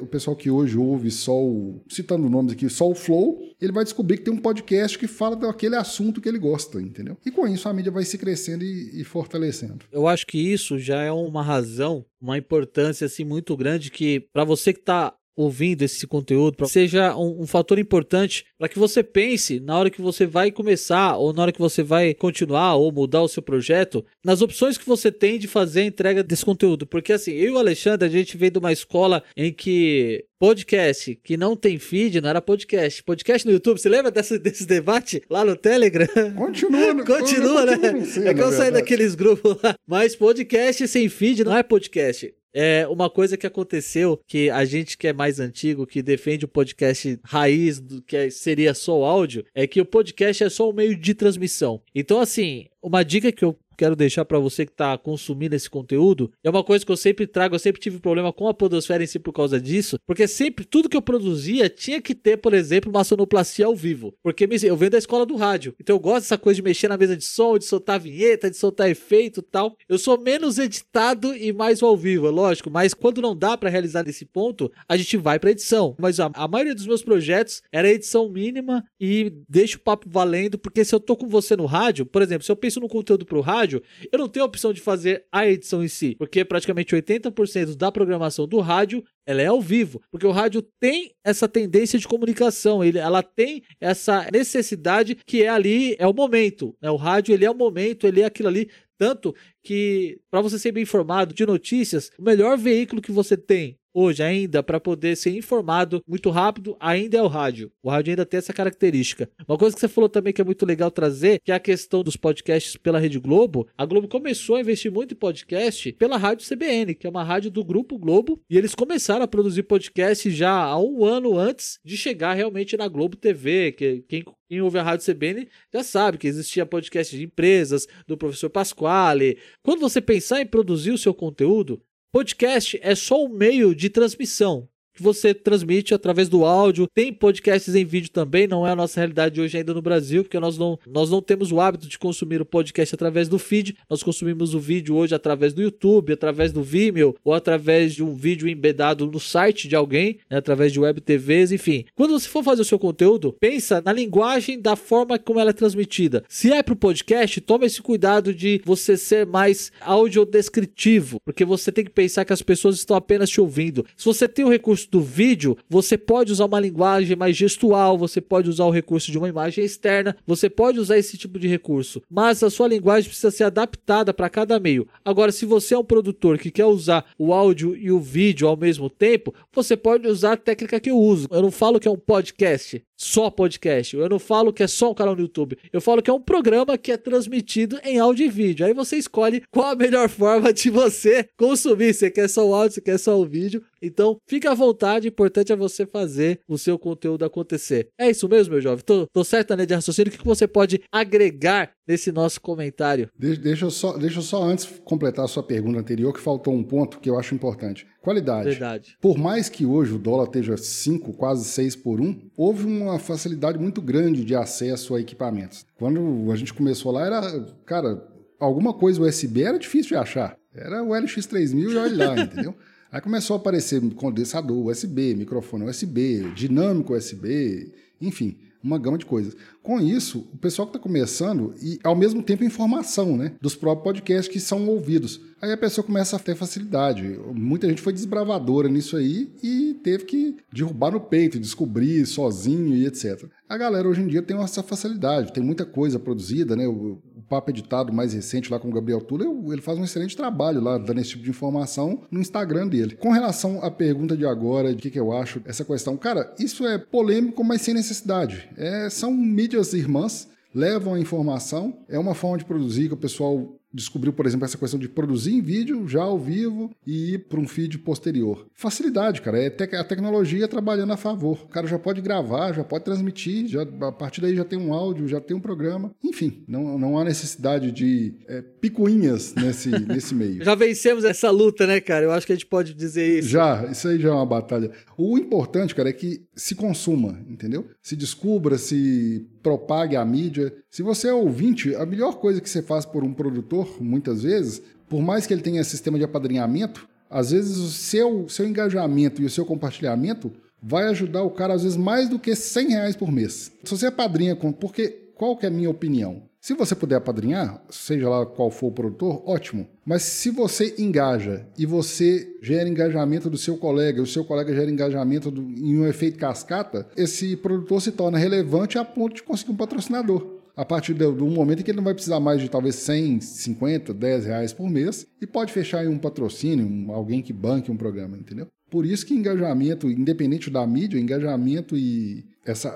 o pessoal que hoje ouve só o, citando nomes aqui, só o Flow, ele vai descobrir que tem um podcast que fala daquele assunto que ele gosta, entendeu? E com isso a mídia vai se crescendo e, e fortalecendo. Eu acho que isso já é uma razão, uma importância assim muito grande que para você que está ouvindo esse conteúdo, seja um, um fator importante para que você pense na hora que você vai começar ou na hora que você vai continuar ou mudar o seu projeto, nas opções que você tem de fazer a entrega desse conteúdo. Porque assim, eu e o Alexandre, a gente veio de uma escola em que podcast que não tem feed não era podcast. Podcast no YouTube, você lembra desse, desse debate lá no Telegram? Continua, no, continua, né? é que eu saí daqueles grupos lá. Mas podcast sem feed não é podcast. É uma coisa que aconteceu que a gente que é mais antigo, que defende o podcast raiz do que seria só o áudio, é que o podcast é só um meio de transmissão. Então, assim, uma dica que eu quero deixar para você que tá consumindo esse conteúdo. É uma coisa que eu sempre trago, eu sempre tive problema com a podosfera em si por causa disso, porque sempre tudo que eu produzia tinha que ter, por exemplo, uma sonoplastia ao vivo, porque eu venho da escola do rádio. Então eu gosto dessa coisa de mexer na mesa de som, de soltar vinheta, de soltar efeito, tal. Eu sou menos editado e mais ao vivo, é lógico, mas quando não dá para realizar nesse ponto, a gente vai para edição. Mas a, a maioria dos meus projetos era edição mínima e deixa o papo valendo, porque se eu tô com você no rádio, por exemplo, se eu penso no conteúdo pro rádio, eu não tenho a opção de fazer a edição em si, porque praticamente 80% da programação do rádio ela é ao vivo, porque o rádio tem essa tendência de comunicação, ele, ela tem essa necessidade que é ali, é o momento, né? O rádio, ele é o momento, ele é aquilo ali, tanto que para você ser bem informado de notícias, o melhor veículo que você tem hoje ainda para poder ser informado muito rápido ainda é o rádio. O rádio ainda tem essa característica. Uma coisa que você falou também que é muito legal trazer, que é a questão dos podcasts pela Rede Globo. A Globo começou a investir muito em podcast pela Rádio CBN, que é uma rádio do Grupo Globo, e eles começaram a produzir podcast já há um ano antes de chegar realmente na Globo TV, que quem quem ouve a Rádio CBN já sabe que existia podcast de empresas, do professor Pasquale. Quando você pensar em produzir o seu conteúdo, Podcast é só um meio de transmissão você transmite através do áudio. Tem podcasts em vídeo também, não é a nossa realidade hoje ainda no Brasil, porque nós não, nós não temos o hábito de consumir o podcast através do feed. Nós consumimos o vídeo hoje através do YouTube, através do Vimeo ou através de um vídeo embedado no site de alguém, né, através de web TVs, enfim. Quando você for fazer o seu conteúdo, pensa na linguagem da forma como ela é transmitida. Se é para o podcast, tome esse cuidado de você ser mais audiodescritivo, porque você tem que pensar que as pessoas estão apenas te ouvindo. Se você tem o recurso do vídeo, você pode usar uma linguagem mais gestual, você pode usar o recurso de uma imagem externa, você pode usar esse tipo de recurso, mas a sua linguagem precisa ser adaptada para cada meio. Agora, se você é um produtor que quer usar o áudio e o vídeo ao mesmo tempo, você pode usar a técnica que eu uso. Eu não falo que é um podcast, só podcast. Eu não falo que é só um canal no YouTube. Eu falo que é um programa que é transmitido em áudio e vídeo. Aí você escolhe qual a melhor forma de você consumir. Você quer só o áudio, você quer só o vídeo. Então, fica à vontade, o importante é você fazer o seu conteúdo acontecer. É isso mesmo, meu jovem? Tô, tô certo, né, de raciocínio? O que você pode agregar nesse nosso comentário? Deixa, deixa, eu só, deixa eu só antes completar a sua pergunta anterior, que faltou um ponto que eu acho importante. Qualidade. Verdade. Por mais que hoje o dólar esteja 5, quase 6 por 1, houve uma facilidade muito grande de acesso a equipamentos. Quando a gente começou lá, era, cara, alguma coisa USB era difícil de achar. Era o LX3000 e olha lá, entendeu? Aí começou a aparecer condensador USB, microfone USB, dinâmico USB, enfim, uma gama de coisas. Com isso, o pessoal que está começando, e ao mesmo tempo informação, né? Dos próprios podcasts que são ouvidos. Aí a pessoa começa a ter facilidade. Muita gente foi desbravadora nisso aí e teve que derrubar no peito, descobrir sozinho e etc. A galera hoje em dia tem essa facilidade, tem muita coisa produzida, né? O, papo editado mais recente lá com o Gabriel Tula, ele faz um excelente trabalho lá, dando esse tipo de informação no Instagram dele. Com relação à pergunta de agora, de que, que eu acho essa questão, cara, isso é polêmico, mas sem necessidade. É, são mídias irmãs, levam a informação, é uma forma de produzir que o pessoal descobriu, por exemplo, essa questão de produzir em vídeo já ao vivo e ir para um feed posterior. Facilidade, cara, é a tecnologia trabalhando a favor. O cara já pode gravar, já pode transmitir, já, a partir daí já tem um áudio, já tem um programa. Enfim, não, não há necessidade de é, picuinhas nesse, nesse meio. Já vencemos essa luta, né, cara? Eu acho que a gente pode dizer isso. Já, isso aí já é uma batalha. O importante, cara, é que se consuma, entendeu? Se descubra, se propague a mídia. Se você é ouvinte, a melhor coisa que você faz por um produtor, muitas vezes, por mais que ele tenha sistema de apadrinhamento, às vezes o seu, seu engajamento e o seu compartilhamento vai ajudar o cara, às vezes, mais do que 100 reais por mês. Se você apadrinha, porque qual que é a minha opinião? Se você puder apadrinhar, seja lá qual for o produtor, ótimo. Mas se você engaja e você gera engajamento do seu colega, o seu colega gera engajamento do, em um efeito cascata, esse produtor se torna relevante a ponto de conseguir um patrocinador. A partir do, do momento em que ele não vai precisar mais de talvez 100, 50, 10 reais por mês e pode fechar em um patrocínio, um, alguém que banque um programa, entendeu? Por isso que engajamento, independente da mídia, engajamento e essa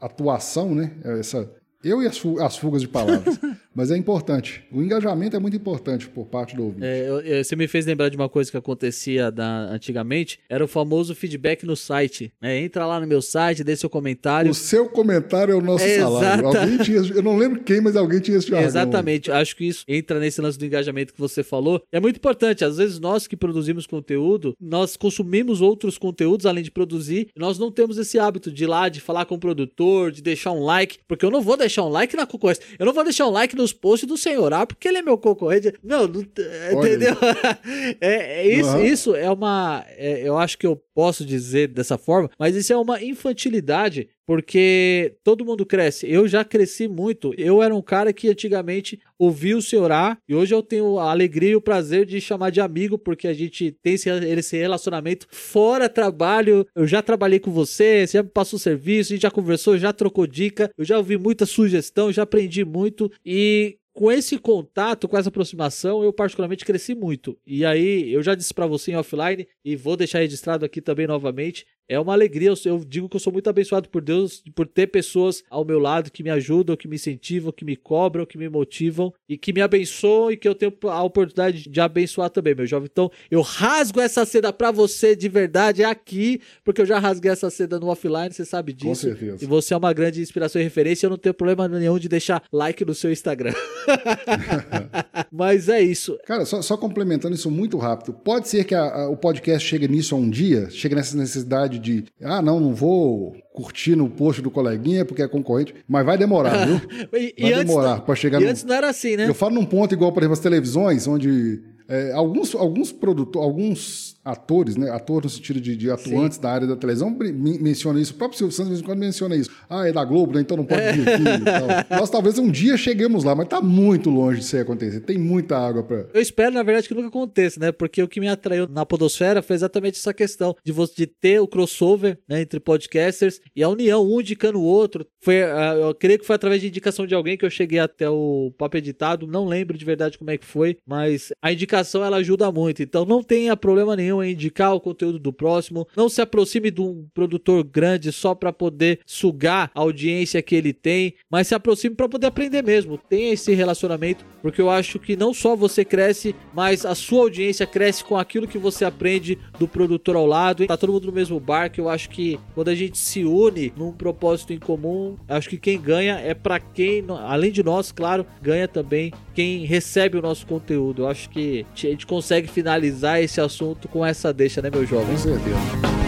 atuação, né? Essa eu e as, fugas de palavras. Mas é importante. O engajamento é muito importante por parte do ouvinte. É, eu, eu, você me fez lembrar de uma coisa que acontecia da, antigamente, era o famoso feedback no site. Né? Entra lá no meu site, dê seu comentário. O seu comentário é o nosso é, salário. Alguém tinha, eu não lembro quem, mas alguém tinha esse jargão. Exatamente. Acho que isso entra nesse lance do engajamento que você falou. É muito importante. Às vezes nós que produzimos conteúdo, nós consumimos outros conteúdos além de produzir. Nós não temos esse hábito de ir lá, de falar com o produtor, de deixar um like, porque eu não vou deixar um like na concorrência. Eu não vou deixar um like nos posts do Senhorá, porque ele é meu concorrente. Não, não entendeu? é, é, isso, uhum. isso é uma. É, eu acho que eu posso dizer dessa forma, mas isso é uma infantilidade porque todo mundo cresce. Eu já cresci muito. Eu era um cara que antigamente ouvia o senhor A e hoje eu tenho a alegria e o prazer de chamar de amigo porque a gente tem esse, esse relacionamento fora trabalho. Eu já trabalhei com você, você já me passou serviço, a gente já conversou, já trocou dica, eu já ouvi muita sugestão, já aprendi muito e com esse contato, com essa aproximação, eu particularmente cresci muito. E aí, eu já disse para você em offline e vou deixar registrado aqui também novamente é uma alegria. Eu, digo que eu sou muito abençoado por Deus por ter pessoas ao meu lado que me ajudam, que me incentivam, que me cobram, que me motivam e que me abençoam e que eu tenho a oportunidade de abençoar também, meu jovem. Então, eu rasgo essa seda para você de verdade aqui, porque eu já rasguei essa seda no offline, você sabe disso. Com certeza. E você é uma grande inspiração e referência. Eu não tenho problema nenhum de deixar like no seu Instagram. Mas é isso. Cara, só, só, complementando isso muito rápido. Pode ser que a, a, o podcast chegue nisso um dia, chegue nessa necessidade de, ah, não, não vou curtir no post do coleguinha porque é concorrente, mas vai demorar, viu? e, vai e demorar para chegar e no... antes não era assim, né? Eu falo num ponto igual, por exemplo, as televisões, onde é, alguns, alguns produtores, alguns atores, né? Ator no sentido de, de atuantes Sim. da área da televisão, menciona isso. O próprio Silvio Santos, de vez em quando, menciona isso. Ah, é da Globo, né? Então não pode vir aqui. Nós talvez um dia cheguemos lá, mas está muito longe de ser acontecer. Tem muita água para. Eu espero, na verdade, que nunca aconteça, né? Porque o que me atraiu na Podosfera foi exatamente essa questão de você de ter o crossover né, entre podcasters e a união, um indicando o outro. Foi, uh, eu creio que foi através de indicação de alguém que eu cheguei até o papo editado. Não lembro de verdade como é que foi, mas a indicação ela ajuda muito. Então não tenha problema nenhum em indicar o conteúdo do próximo. Não se aproxime de um produtor grande só para poder sugar a audiência que ele tem, mas se aproxime para poder aprender mesmo. Tenha esse relacionamento, porque eu acho que não só você cresce, mas a sua audiência cresce com aquilo que você aprende do produtor ao lado. Tá todo mundo no mesmo barco. Eu acho que quando a gente se une num propósito em comum, acho que quem ganha é para quem, além de nós, claro, ganha também quem recebe o nosso conteúdo. Eu acho que a gente consegue finalizar esse assunto com essa deixa, né, meu jovem? Com certeza.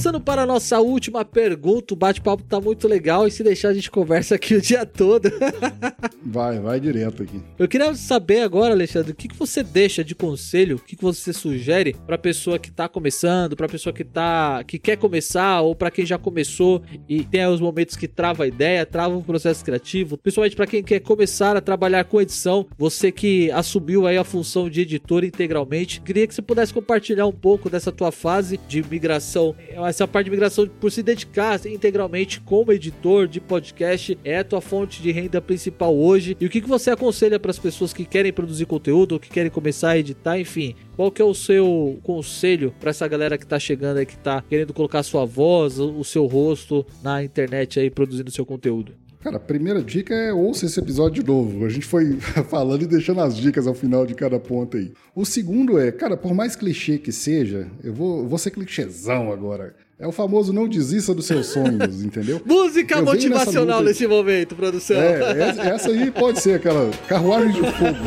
Passando para a nossa última pergunta, o bate-papo tá muito legal e se deixar a gente conversa aqui o dia todo. vai, vai direto aqui. Eu queria saber agora, Alexandre, o que, que você deixa de conselho, o que, que você sugere para pessoa que tá começando, para pessoa que tá que quer começar ou para quem já começou e tem os momentos que trava a ideia, trava o processo criativo, principalmente para quem quer começar a trabalhar com edição, você que assumiu aí a função de editor integralmente, queria que você pudesse compartilhar um pouco dessa tua fase de migração essa parte de migração por se dedicar integralmente como editor de podcast é a tua fonte de renda principal hoje. E o que, que você aconselha para as pessoas que querem produzir conteúdo, que querem começar a editar, enfim, qual que é o seu conselho para essa galera que está chegando aí, que está querendo colocar sua voz, o seu rosto na internet aí, produzindo seu conteúdo? Cara, a primeira dica é ouça esse episódio de novo. A gente foi falando e deixando as dicas ao final de cada ponto aí. O segundo é, cara, por mais clichê que seja, eu vou, vou ser clichêzão agora. É o famoso não desista dos seus sonhos, entendeu? Música eu motivacional nesse momento, produção. É, essa aí pode ser aquela carruagem de fogo.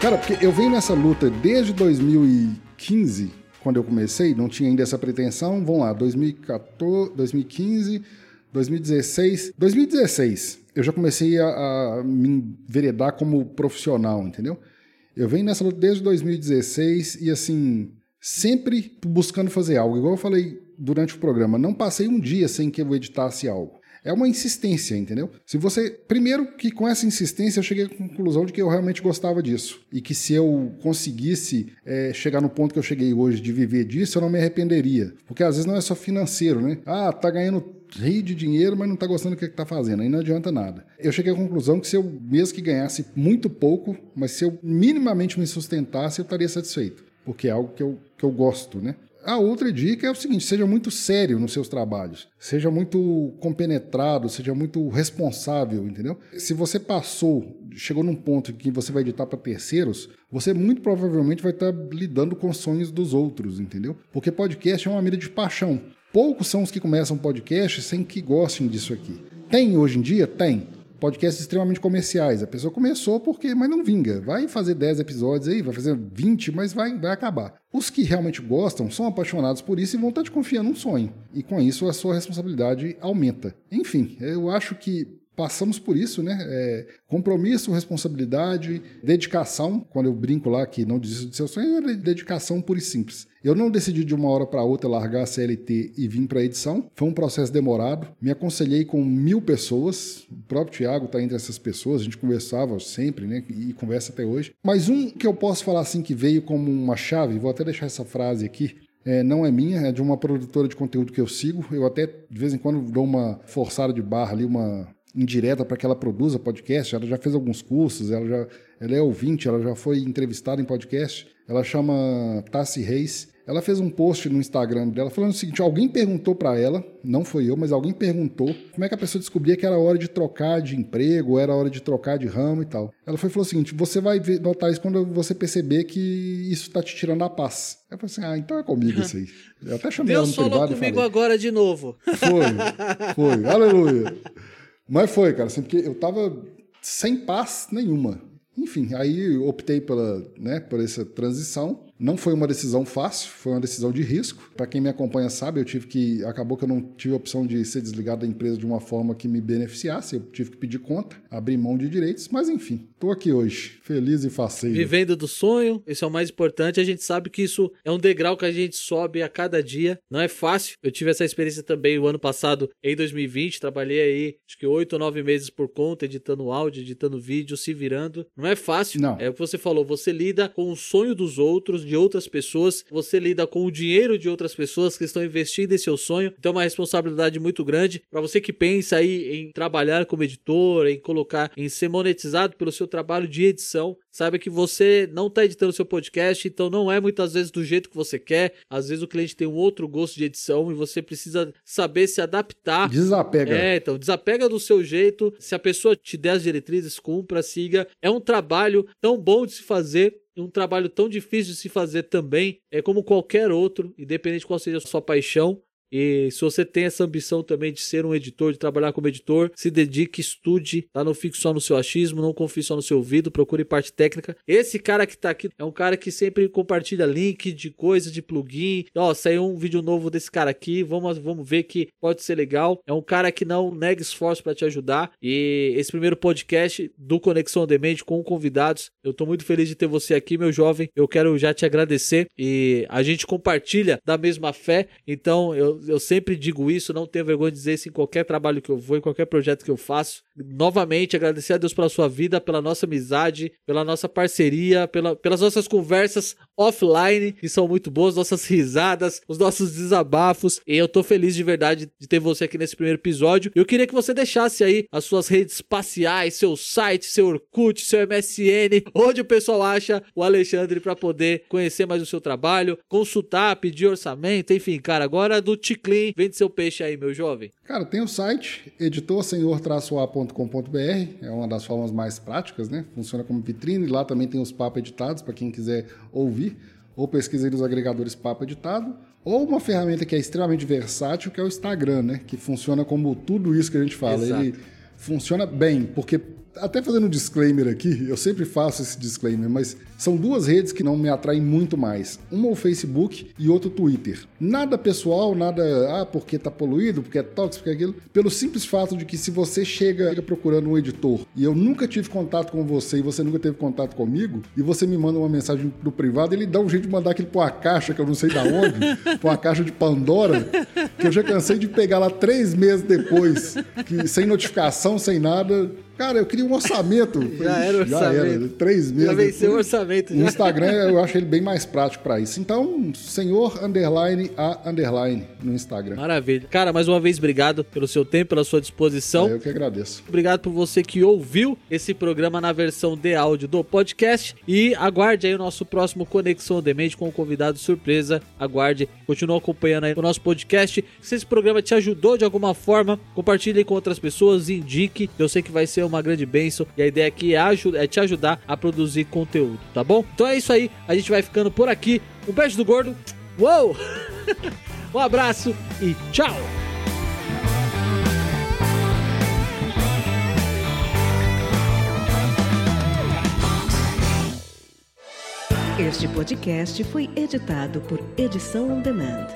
Cara, porque eu venho nessa luta desde 2015, quando eu comecei, não tinha ainda essa pretensão. Vamos lá, 2014, 2015 2016. 2016, eu já comecei a, a me enveredar como profissional, entendeu? Eu venho nessa luta desde 2016 e assim, sempre buscando fazer algo. Igual eu falei durante o programa, não passei um dia sem que eu editasse algo. É uma insistência, entendeu? Se você. Primeiro, que com essa insistência eu cheguei à conclusão de que eu realmente gostava disso. E que se eu conseguisse é, chegar no ponto que eu cheguei hoje de viver disso, eu não me arrependeria. Porque às vezes não é só financeiro, né? Ah, tá ganhando rir de dinheiro, mas não está gostando do que está fazendo. Aí não adianta nada. Eu cheguei à conclusão que se eu, mesmo que ganhasse muito pouco, mas se eu minimamente me sustentasse, eu estaria satisfeito. Porque é algo que eu, que eu gosto, né? A outra dica é o seguinte: seja muito sério nos seus trabalhos, seja muito compenetrado, seja muito responsável, entendeu? Se você passou, chegou num ponto em que você vai editar para terceiros, você muito provavelmente vai estar lidando com os sonhos dos outros, entendeu? Porque podcast é uma mira de paixão. Poucos são os que começam podcast sem que gostem disso aqui. Tem hoje em dia? Tem podcasts extremamente comerciais. A pessoa começou porque, mas não vinga. Vai fazer 10 episódios aí, vai fazer 20, mas vai, vai acabar. Os que realmente gostam são apaixonados por isso e vão estar te confiando num sonho. E com isso a sua responsabilidade aumenta. Enfim, eu acho que passamos por isso, né? É, compromisso, responsabilidade, dedicação. Quando eu brinco lá que não desisto de seus sonhos, é dedicação pura e simples. Eu não decidi de uma hora para outra largar a CLT e vir para a edição. Foi um processo demorado. Me aconselhei com mil pessoas. O próprio Tiago está entre essas pessoas. A gente conversava sempre, né? E conversa até hoje. Mas um que eu posso falar assim que veio como uma chave, vou até deixar essa frase aqui. É, não é minha, é de uma produtora de conteúdo que eu sigo. Eu até de vez em quando dou uma forçada de barra ali, uma indireta para que ela produza podcast. Ela já fez alguns cursos, ela já ela é ouvinte, ela já foi entrevistada em podcast. Ela chama Tassi Reis. Ela fez um post no Instagram dela falando o seguinte: alguém perguntou para ela, não foi eu, mas alguém perguntou como é que a pessoa descobria que era hora de trocar de emprego, era hora de trocar de ramo e tal. Ela foi falou o seguinte: você vai notar isso quando você perceber que isso tá te tirando a paz. Eu falei assim: ah, então é comigo isso aí. Eu até chamei Deus ela no privado comigo falei, agora de novo. Foi, foi, aleluia. Mas foi, cara, assim, porque eu tava sem paz nenhuma. Enfim, aí optei pela, né, por essa transição. Não foi uma decisão fácil, foi uma decisão de risco. Para quem me acompanha sabe, eu tive que. Acabou que eu não tive a opção de ser desligado da empresa de uma forma que me beneficiasse. Eu tive que pedir conta, abrir mão de direitos, mas enfim, estou aqui hoje, feliz e faceiro. Vivendo do sonho, esse é o mais importante. A gente sabe que isso é um degrau que a gente sobe a cada dia. Não é fácil. Eu tive essa experiência também o ano passado, em 2020. Trabalhei aí, acho que oito ou nove meses por conta, editando áudio, editando vídeo, se virando. Não é fácil. Não. É o que você falou, você lida com o sonho dos outros de outras pessoas, você lida com o dinheiro de outras pessoas que estão investindo em seu sonho. Então é uma responsabilidade muito grande para você que pensa aí em trabalhar como editor, em colocar, em ser monetizado pelo seu trabalho de edição. Saiba que você não está editando seu podcast, então não é muitas vezes do jeito que você quer. Às vezes o cliente tem um outro gosto de edição e você precisa saber se adaptar. Desapega. É, então desapega do seu jeito. Se a pessoa te der as diretrizes, cumpra, siga. É um trabalho tão bom de se fazer um trabalho tão difícil de se fazer também, é como qualquer outro, independente de qual seja a sua paixão, e se você tem essa ambição também de ser um editor, de trabalhar como editor, se dedique, estude, tá? Não fique só no seu achismo, não confie só no seu ouvido, procure parte técnica. Esse cara que tá aqui é um cara que sempre compartilha link de coisa, de plugin. Ó, saiu um vídeo novo desse cara aqui, vamos, vamos ver que pode ser legal. É um cara que não nega esforço para te ajudar. E esse primeiro podcast do Conexão Demand com convidados, eu tô muito feliz de ter você aqui, meu jovem. Eu quero já te agradecer e a gente compartilha da mesma fé, então eu eu, sempre digo isso, não tenho vergonha de dizer isso em qualquer trabalho que eu vou, em qualquer projeto que eu faço. Novamente, agradecer a Deus pela sua vida, pela nossa amizade, pela nossa parceria, pela, pelas nossas conversas offline, que são muito boas, nossas risadas, os nossos desabafos. E eu tô feliz de verdade de ter você aqui nesse primeiro episódio. Eu queria que você deixasse aí as suas redes espaciais, seu site, seu Orkut, seu MSN, onde o pessoal acha o Alexandre para poder conhecer mais o seu trabalho, consultar, pedir orçamento, enfim, cara, agora do Ticlin, vende seu peixe aí, meu jovem. Cara, tem o site editorsenhor-a.com.br, é uma das formas mais práticas, né? Funciona como vitrine, lá também tem os papos editados para quem quiser ouvir, ou pesquisa nos agregadores papo editado, ou uma ferramenta que é extremamente versátil, que é o Instagram, né? Que funciona como tudo isso que a gente fala. Exato. Ele funciona bem, porque até fazendo um disclaimer aqui, eu sempre faço esse disclaimer, mas são duas redes que não me atraem muito mais. Uma é o Facebook e outra o Twitter. Nada pessoal, nada, ah, porque tá poluído, porque é tóxico, porque é aquilo. Pelo simples fato de que se você chega procurando um editor e eu nunca tive contato com você e você nunca teve contato comigo, e você me manda uma mensagem do privado, ele dá um jeito de mandar aquilo pra uma caixa que eu não sei da onde, pra uma caixa de Pandora, que eu já cansei de pegar lá três meses depois, que sem notificação, sem nada Cara, eu queria um orçamento. já era orçamento. Já era, três meses. Já venceu o orçamento. Já. O Instagram eu acho ele bem mais prático para isso. Então, senhor underline a underline no Instagram. Maravilha. Cara, mais uma vez, obrigado pelo seu tempo, pela sua disposição. É, eu que agradeço. Obrigado por você que ouviu esse programa na versão de áudio do podcast. E aguarde aí o nosso próximo Conexão Demente com um convidado surpresa. Aguarde, continue acompanhando aí o nosso podcast. Se esse programa te ajudou de alguma forma, compartilhe com outras pessoas, indique. Eu sei que vai ser uma grande bênção. E a ideia aqui é, é te ajudar a produzir conteúdo, tá bom? Então é isso aí, a gente vai ficando por aqui. Um beijo do gordo. Uou! um abraço e tchau! Este podcast foi editado por Edição On Demand.